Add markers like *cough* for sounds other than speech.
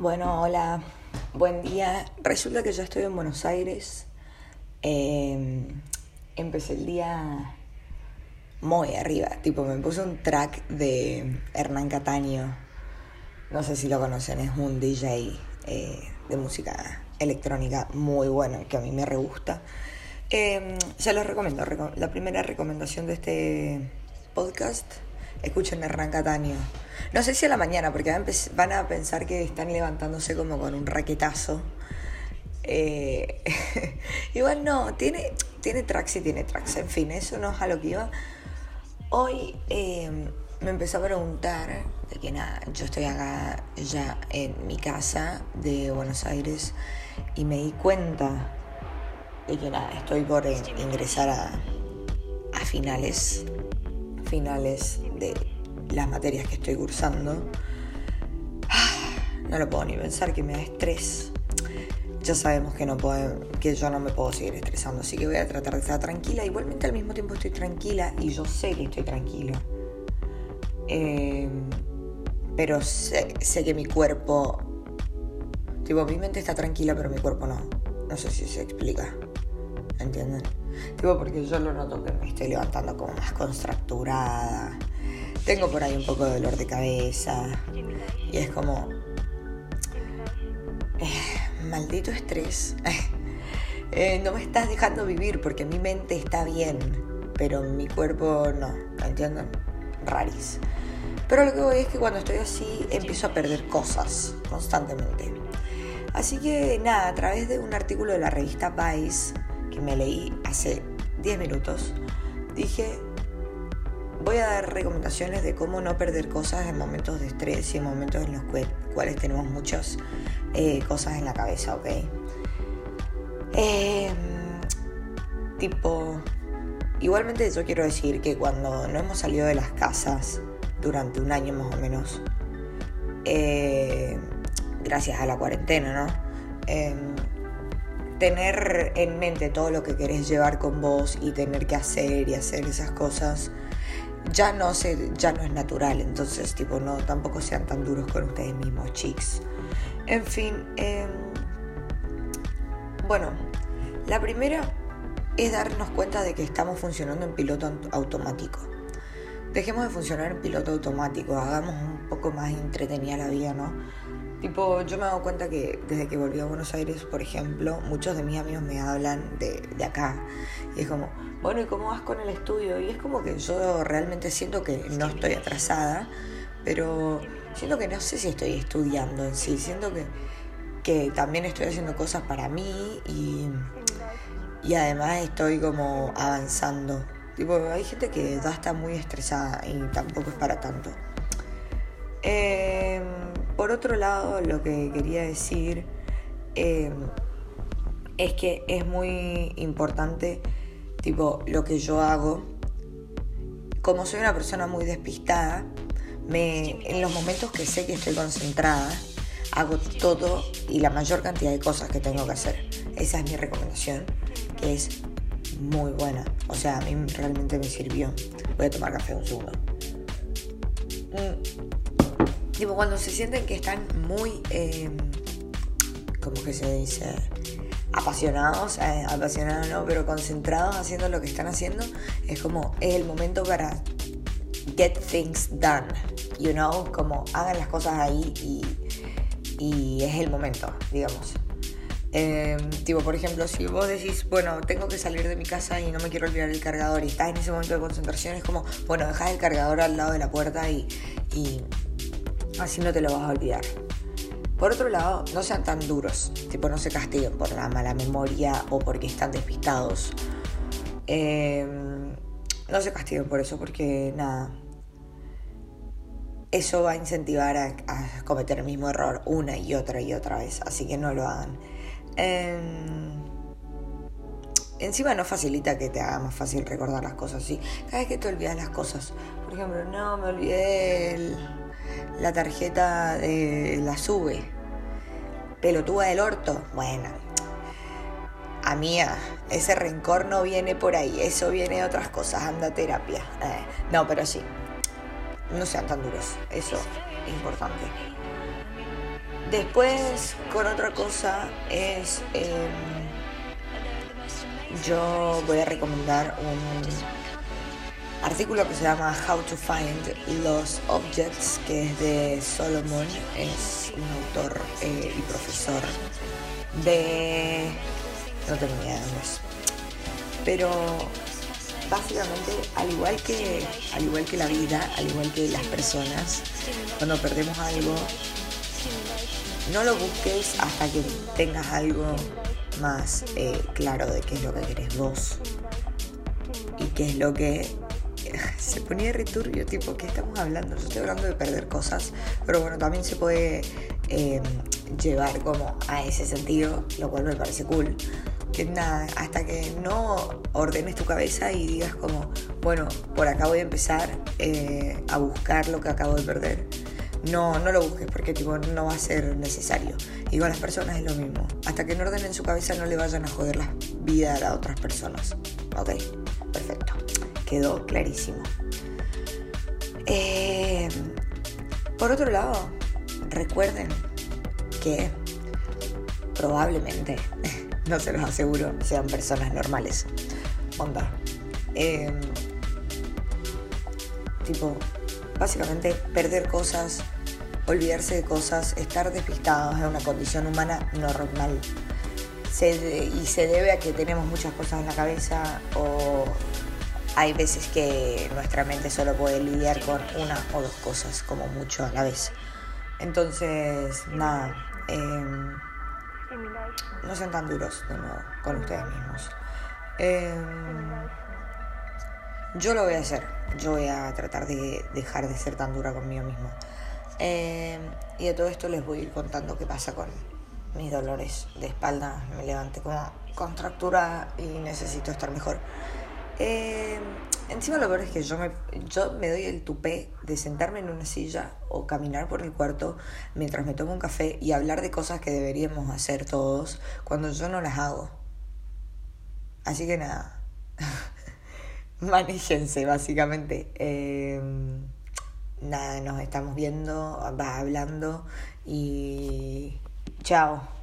Bueno, hola, buen día. Resulta que ya estoy en Buenos Aires. Eh, empecé el día muy arriba, tipo me puse un track de Hernán Cataño. No sé si lo conocen, es un DJ eh, de música electrónica muy bueno, que a mí me re gusta. Eh, se los recomiendo. La primera recomendación de este podcast escuchen Hernán Cataño. No sé si a la mañana, porque van a pensar que están levantándose como con un raquetazo. Eh, *laughs* igual no, tiene, tiene tracks y tiene tracks. En fin, eso no es a lo que iba. Hoy em, me empezó a preguntar de que nada, yo estoy acá ya en mi casa de Buenos Aires y me di cuenta de que nada, estoy por ingresar a, a finales finales de las materias que estoy cursando. *sighs* No lo puedo ni pensar que me da estrés. Ya sabemos que, no puedo, que yo no me puedo seguir estresando, así que voy a tratar de estar tranquila. Igualmente al mismo tiempo estoy tranquila y yo sé que estoy tranquila. Em, pero sé, sé que mi cuerpo... Tipo, mi mente está tranquila, pero mi cuerpo no. No sé si se explica. ¿Entienden? Tipo, porque yo lo noto que me estoy levantando como más contracturada. Tengo por ahí un poco de dolor de cabeza. Y es como. Eh, maldito estrés. *laughs* Eh, no me estás dejando vivir porque mi mente está bien, pero mi cuerpo no. ¿Entienden? Raris. Pero lo que voy es que cuando estoy así empiezo a perder cosas constantemente. Así que nada, a través de un artículo de la revista Vice que me leí hace 10 minutos, dije, voy a dar recomendaciones de cómo no perder cosas en momentos de estrés y en momentos en los cuales tenemos muchas eh, cosas en la cabeza, ¿ok? Em, tipo, igualmente yo quiero decir que cuando no hemos salido de las casas durante un año más o menos, eh, gracias a la cuarentena, ¿no? Em, tener en mente todo lo que querés llevar con vos y tener que hacer y hacer esas cosas ya no se, ya no es natural entonces tipo no tampoco sean tan duros con ustedes mismos chicos. En fin em, bueno la primera es darnos cuenta de que estamos funcionando en piloto automático. Dejemos de funcionar en piloto automático hagamos un poco más entretenida la vida no Tipo, yo me dado cuenta que desde que volví a Buenos Aires, por ejemplo, muchos de mis amigos me hablan de, de, acá. Y es como, bueno, ¿y cómo vas con el estudio? Y es como que yo realmente siento que no estoy atrasada, pero siento que no sé si estoy estudiando en sí. Siento que, que también estoy haciendo cosas para mí y, y además estoy como avanzando. Tipo, hay gente que ya está muy estresada y tampoco es para tanto. Eh, por otro lado, lo que quería decir em, es que es muy importante, tipo, lo que yo hago. Como soy una persona muy despistada, me, en los momentos que sé que estoy concentrada, hago todo y la mayor cantidad de cosas que tengo que hacer. Esa es mi recomendación, que es muy buena. O sea, a mí realmente me sirvió. Voy a tomar café un segundo. Mm. Tipo, cuando se sienten que están muy, eh, ¿cómo que se dice? Apasionados, eh, apasionados no, pero concentrados haciendo lo que están haciendo, es como, es el momento para get things done, you know, como hagan las cosas ahí y, y es el momento, digamos. Eh, tipo, por ejemplo, si vos decís, bueno, tengo que salir de mi casa y no me quiero olvidar el cargador y estás en ese momento de concentración, es como, bueno, dejas el cargador al lado de la puerta y así no te lo vas a olvidar. Por otro lado, no sean tan duros, tipo no se castiguen por la mala memoria o porque están despistados. Em, no se castiguen por eso porque nada, eso va a incentivar a, cometer el mismo error una y otra y otra vez, así que no lo hagan. Em, encima no facilita que te haga más fácil recordar las cosas, ¿sí? Cada vez que te olvidas las cosas, por ejemplo, no me olvidé el la tarjeta de la sube. Pelotuda del orto. Bueno, a mía, ese rencor no viene por ahí, eso viene de otras cosas, anda terapia. Eh, no, pero sí, no sean tan duros, eso es importante. Después, con otra cosa, es. Em, yo voy a recomendar un artículo que se llama How to Find Lost Objects, que es de Solomon, es un autor eh, y profesor de. No tengo ni. Pero básicamente, al igual que, al igual que la vida, al igual que las personas, cuando perdemos algo, no lo busques hasta que tengas algo más eh, claro de qué es lo que querés vos y qué es lo que *laughs* se ponía returbio, tipo, ¿qué estamos hablando? Yo estoy hablando de perder cosas, pero bueno, también se puede em, llevar como a ese sentido, lo cual me parece cool. Que nada, hasta que no ordenes tu cabeza y digas como, bueno, por acá voy a empezar eh, a buscar lo que acabo de perder no, no lo busques porque tipo, no va a ser necesario. Y con las personas es lo mismo. Hasta que no ordenen su cabeza no le vayan a joder la vida a otras personas. Ok, perfecto. Quedó clarísimo. Eh, por otro lado, recuerden que probablemente, *laughs* no se los aseguro, sean personas normales. Onda. Eh, tipo, básicamente perder cosas, olvidarse de cosas, estar despistados es una condición humana normal. y se debe a que tenemos muchas cosas en la cabeza o hay veces que nuestra mente solo puede lidiar con una o dos cosas, como mucho a la vez. Entonces, nada, em, no sean tan duros de nuevo con ustedes mismos. Em, yo lo voy a hacer. Yo voy a tratar de dejar de ser tan dura conmigo misma. Eh, y de todo esto les voy a ir contando qué pasa con mis dolores de espalda. Me levanté como contractura y necesito estar mejor. Eh, encima lo peor es que yo me, yo me doy el tupé de sentarme en una silla o caminar por el cuarto mientras me tomo un café y hablar de cosas que deberíamos hacer todos cuando yo no las hago. Así que nada. *laughs* manéjense básicamente. Em, nada, nos estamos viendo, va hablando y chao.